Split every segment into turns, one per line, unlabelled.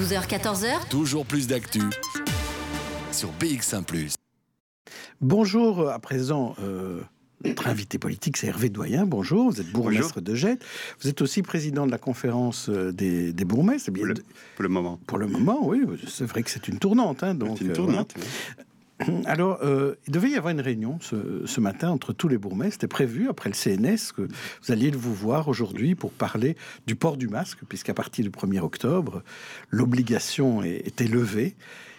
12h, 14h.
Toujours plus d'actu sur BX1 ⁇
Bonjour, à présent, euh, notre invité politique, c'est Hervé Doyen. Bonjour, vous êtes bourgmestre de Jette. Vous êtes aussi président de la conférence euh, des, des bourgmestres.
Pour le, pour le moment.
Pour le moment, oui. C'est vrai que c'est une tournante. Hein, donc,
c'est une tournante.
euh, alors, euh, il devait y avoir une réunion ce, matin entre tous les bourgmestres. C'était prévu après le CNS que vous alliez vous voir aujourd'hui pour parler du port du masque, puisqu'à partir du 1er octobre, l'obligation était levée.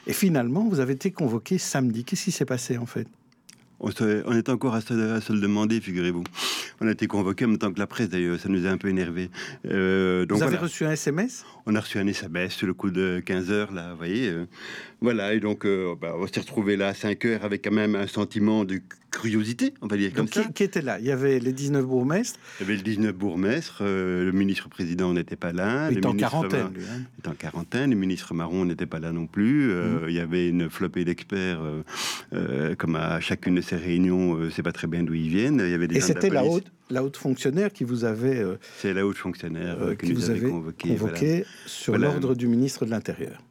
Et finalement, vous avez été convoqué samedi. Qu'est-ce qui s'est passé en fait?
On, se, on, est encore à à se le demander, figurez-vous. On a été convoqué en même temps que la presse, d'ailleurs, ça nous a un peu énervé.
Euh, donc vous avez reçu un SMS
On a reçu un SMS sur le coup de 15 heures, là, vous voyez. Euh, voilà, et donc euh, bah, on s'est retrouvé là à 5 heures avec quand même un sentiment de curiosité, on va dire comme
donc,
ça.
Qui, qui, était là? Il y avait les 19 bourgmestres
Il y avait le 19 bourgmestres, euh, le ministre-président n'était pas là.
Il
est
en quarantaine, lui. Hein.
est en quarantaine, le ministre Marron n'était pas là non plus. Euh, mmh. Il y avait une flopée d'experts, comme à chacune de ces réunions, c'est pas très bien d'où ils viennent. Il y avait des
Et c'était la, la haute? La haute fonctionnaire qui vous avait. Euh,
c'est la haute fonctionnaire
euh,
qui,
qui
nous
vous
avait
avait
convoqué, voilà.
sur
Voilà.
l'ordre du ministre de l'Intérieur.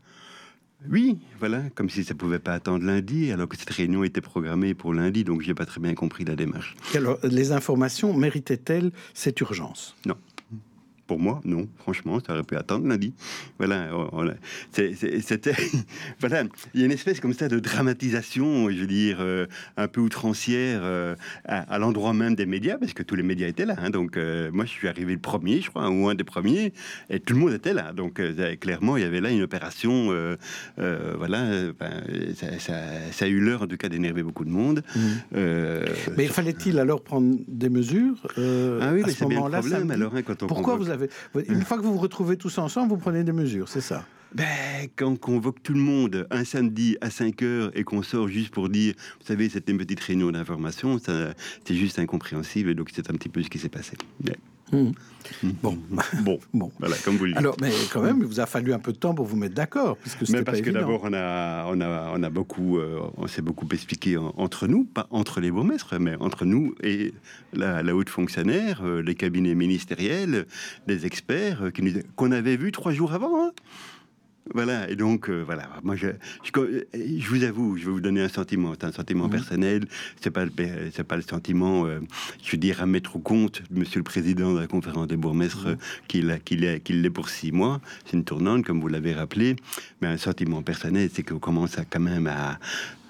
Oui, voilà, comme si ça pouvait pas attendre lundi, alors que cette réunion était programmée pour lundi, donc j'ai pas très bien compris la démarche.
Alors, les informations méritaient-elles cette urgence?
Non. Pour moi, non. Franchement, ça aurait pu attendre lundi. Voilà. C'était. voilà. Il y a une espèce comme ça de dramatisation, je veux dire, euh, un peu outrancière euh, à, à l'endroit même des médias, parce que tous les médias étaient là. Hein, donc, euh, moi, je suis arrivé le premier, je crois, ou un des premiers, et tout le monde était là. Donc, euh, clairement, il y avait là une opération. euh, voilà. Ben, ça, ça, ça, a eu l'heure, en tout cas, d'énerver beaucoup de monde.
Mmh. mais fallait-il alors prendre des mesures
Ah oui,
à
mais
ce
c'est bien le
moment-là
problème, alors, hein, quand on
Pourquoi
convoque...
vous avez une fois que vous vous retrouvez tous ensemble, vous prenez des mesures, c'est ça?
Ben, quand on convoque tout le monde un samedi à 5 heures et qu'on sort juste pour dire, vous savez, c'était une petite réunion d'information, c'est juste incompréhensible. Et donc, c'est un petit peu ce qui s'est passé.
Ouais. Mmh. Bon,
bon,
bon,
voilà, comme vous le dites.
Alors, mais quand même, il vous a fallu un peu de temps pour vous mettre d'accord, puisque
Mais parce
pas
que d'abord, on a, on a, on a beaucoup, euh, on s'est beaucoup expliqué en, entre nous, pas entre les bourgmestres, mais entre nous et la, la haute fonctionnaire, euh, les cabinets ministériels, les experts euh, qu'on avait vus trois jours avant. Hein. Voilà, et donc, euh, voilà, moi, je, je, je, vous avoue, je vais vous donner un sentiment, c'est un sentiment mmh. personnel, c'est pas, c'est pas le sentiment, euh, je veux dire, à mettre au compte monsieur le président de la conférence des bourgmestres mmh. qu'il qu qu l'est pour six mois, c'est une tournante, comme vous l'avez rappelé, mais un sentiment personnel, c'est qu'on commence à, quand même à,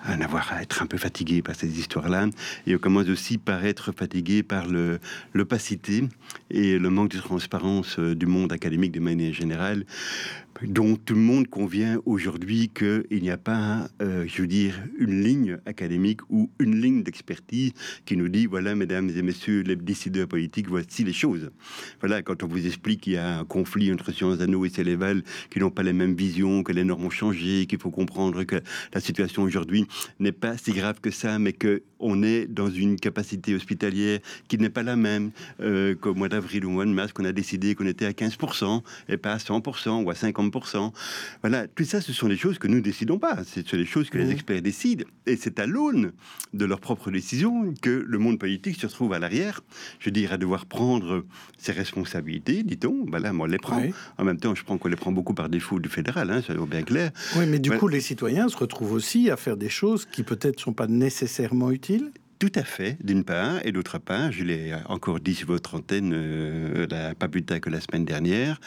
à en avoir à être un peu fatigué par ces histoires-là, et on commence aussi par être fatigué par l'opacité et le manque de transparence euh, du monde académique de manière générale, dont tout le monde convient aujourd'hui qu'il n'y a pas, euh, je veux dire, une ligne académique ou une ligne d'expertise qui nous dit, voilà, mesdames et messieurs les décideurs politiques, voici les choses. Voilà, quand on vous explique qu'il y a un conflit entre Sciences Anneaux et Céléval, qui n'ont pas les mêmes visions, que les normes ont changé, qu'il faut comprendre que la situation aujourd'hui n'est pas si grave que ça, mais que on est dans une capacité hospitalière qui n'est pas la même euh, qu'au mois d'avril ou au mois de mars, qu'on a décidé qu'on était à 15% et pas à 100% ou à 50%. Voilà, tout ça, ce sont des choses que nous ne décidons pas. Ce sont des choses que mmh. les experts décident. Et c'est à l'aune de leurs propres décisions que le monde politique se retrouve à l'arrière, je veux dire, à devoir prendre ses responsabilités, dit-on. Voilà, moi, on les prend. Oui. En même temps, je prends qu'on les prend beaucoup par défaut du fédéral, hein, soyons bien clair.
Oui, mais du voilà. coup, les citoyens se retrouvent aussi à faire des choses qui peut-être ne sont pas nécessairement utiles
tout à fait, d'une part, et d'autre part, je l'ai encore dit sur votre antenne, euh, la, tard que la semaine dernière,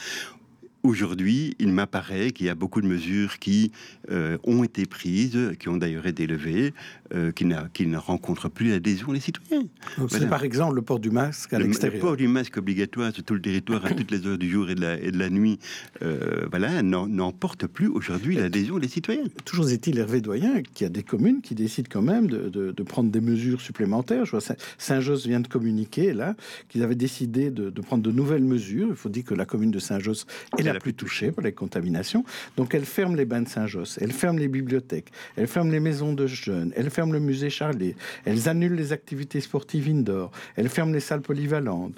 Aujourd'hui, il m'apparaît qu'il y a beaucoup de mesures qui euh, ont été prises, qui ont d'ailleurs été levées, euh, qui, qui, ne rencontrent plus l'adhésion des citoyens.
Voilà. C'est par exemple le port du masque à l'extérieur.
Le port du masque obligatoire sur tout le territoire à toutes les heures du jour et de la, et de la nuit, euh, voilà, n'emporte plus aujourd'hui l'adhésion des citoyens.
Toujours est-il, Hervé Doyen, qu'il y a des communes qui décident quand même de, de, de prendre des mesures supplémentaires. Je vois Saint-Josse vient de communiquer là qu'ils avaient décidé de, de, prendre de nouvelles mesures. Il faut dire que la commune de Saint-Josse est la, la plus touchée par les contaminations. Donc elle ferme les bains de Saint-Josse, elle ferme les bibliothèques, elle ferme les maisons de jeunes, elle ferme le musée Charlet, elles annulent les activités sportives indoor, elle ferme les salles polyvalentes.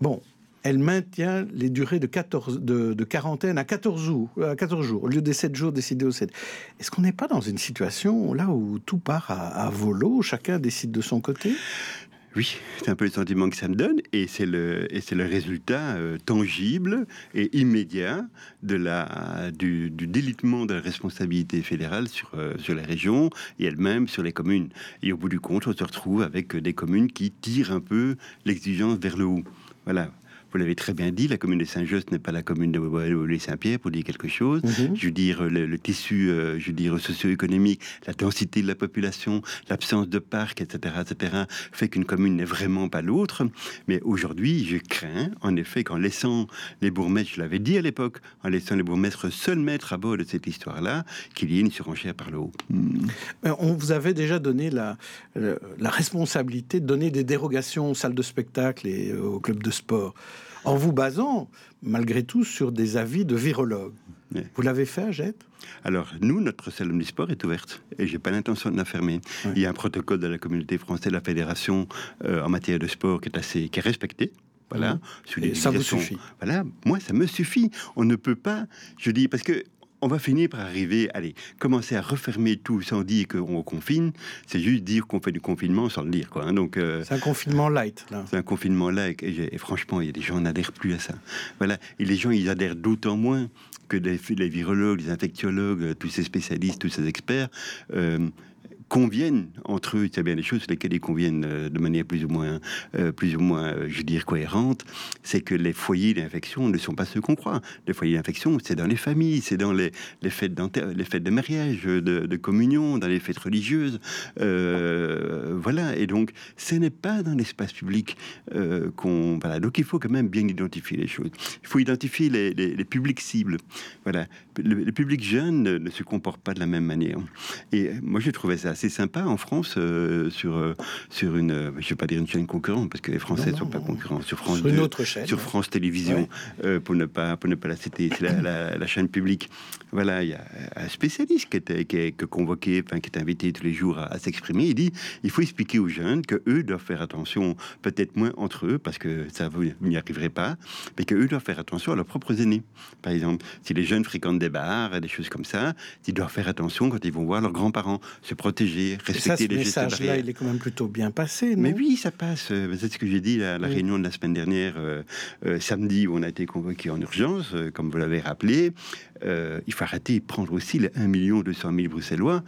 Bon, elle maintient les durées de, 14, de, quarantaine à 14 jours, à 14 jours, au lieu des 7 jours décidés au 7. Est-ce qu'on n'est pas dans une situation là où tout part à, à volo, chacun décide de son côté?
Oui, c'est un peu le sentiment que ça me donne, et c'est le, et c'est le résultat euh, tangible et immédiat de la, du, délitement de la responsabilité fédérale sur, euh, sur les régions et elles-mêmes sur les communes. Et au bout du compte, on se retrouve avec des communes qui tirent un peu l'exigence vers le haut. Voilà. Vous l'avez très bien dit, la commune de Saint-Just n'est pas la commune de Saint-Pierre, pour dire quelque chose.
Mhm.
Je veux dire, le, le tissu, euh, je veux dire, socio-économique, la densité de la population, l'absence de parcs, etc., etc., fait qu'une commune n'est vraiment pas l'autre. Mais aujourd'hui, je crains, en effet, qu'en laissant les bourgmestres, je l'avais dit à l'époque, en laissant les bourgmestres seuls maîtres à bord de cette histoire-là, qu'il y ait une surenchère par le haut.
Euh, On vous avait déjà donné la, la responsabilité de donner des dérogations aux salles de spectacle et euh, aux clubs de sport, en vous basant, malgré tout, sur des avis de virologues.
Ouais.
Vous l'avez fait, Agette
Alors, nous, notre salle omnisport est ouverte et j'ai pas l'intention de la fermer.
Ouais.
Il y a un protocole de la communauté française de la fédération euh, en matière de sport qui est assez qui est respecté. Voilà,
Et ça vous suffit
Voilà, moi ça me suffit. On ne peut pas, je dis, parce que on va finir par arriver, allez, commencer à refermer tout sans dire qu'on confine, c'est juste dire qu'on fait du confinement sans le dire, quoi. hein. Donc, euh,
C'est un confinement light, là.
c'est un confinement là, et, et franchement, il y a des gens n'adhèrent plus à ça. Voilà, et les gens, ils adhèrent d'autant moins que les, les virologues, les infectiologues, euh, tous ces spécialistes, tous ces experts. euh, conviennent entre eux, il y a bien des choses lesquelles ils conviennent euh, de manière plus ou moins, euh, plus ou moins, euh, je veux cohérente, c'est que les foyers d'infection ne sont pas ceux qu'on croit. Les foyers d'infection, c'est dans les familles, c'est dans les, les fêtes les fêtes de mariage, de, communion, dans les fêtes religieuses, voilà. Et donc, ce n'est pas dans l'espace public qu'on, voilà. Donc, il faut quand même bien identifier les choses. Il faut identifier les, publics cibles. Voilà, le, le public jeune ne, ne se comporte pas de la même manière. Et moi, j'ai trouvé ça assez sympa en France euh, sur euh, sur une, euh, je vais pas dire une chaîne concurrente parce que les Français
Non,
sont pas concurrents sur France
Sur une
2,
autre chaîne.
sur France Télévisions, euh, pour ne pas pour ne pas la citer, c'est la, la- la chaîne publique. Voilà, il y a un spécialiste qui est convoqué, enfin qui est invité tous les jours à, à s'exprimer. Il dit il faut expliquer aux jeunes que eux doivent faire attention, peut-être moins entre eux parce que ça vous n'y arriverez pas, mais que eux doivent faire attention à leurs propres aînés. Par exemple, si les jeunes fréquentent des bars, des choses comme ça, ils doivent faire attention quand ils vont voir leurs grands-parents, se protéger,
Ça,
respecter
ce
les gestes
message-là, il est quand même plutôt bien passé, non?
Mais oui, ça passe. C'est ce que j'ai dit à la
Oui.
réunion de la semaine dernière, euh, euh, samedi, où on a été convoqué en urgence, euh, comme vous l'avez rappelé. Il faut arrêter de prendre aussi les 1 million 200 000 Bruxellois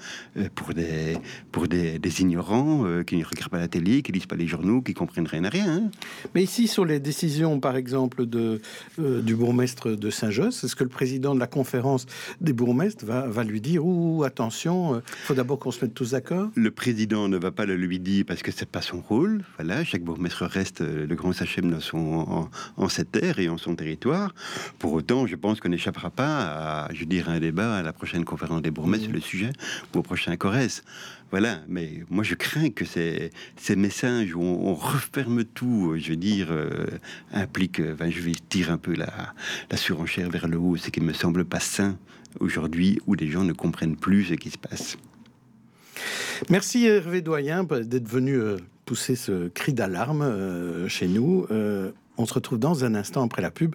pour des, pour des, des ignorants qui ne regardent pas la télé, qui lisent pas les journaux, qui comprennent rien à rien. hein.
Mais ici, sur les décisions, par exemple, de, du bourgmestre de Saint-Josse, est-ce que le président de la conférence des bourgmestres va, va lui dire Ouh, attention, il faut d'abord qu'on se mette tous
Le président ne va pas le lui dire parce que c'est pas son rôle. Voilà, chaque bourgmestre reste euh, le grand sachem dans son, en, en cette terre et en son territoire. Pour autant, je pense qu'on n'échappera pas à, je dire, un débat à la prochaine conférence des bourgmestres sur le sujet ou au prochain Corrèze. Voilà, mais moi je crains que ces, ces messages où on, on referme tout, euh, je veux dire, euh, impliquent, euh, enfin, je vais tirer un peu la, la surenchère vers le haut, ce qui ne me semble pas sain aujourd'hui où les gens ne comprennent plus ce qui se passe.
Merci Hervé Doyen d'être venu euh, pousser ce cri d'alarme euh, chez nous. Euh, on se retrouve dans un instant après la pub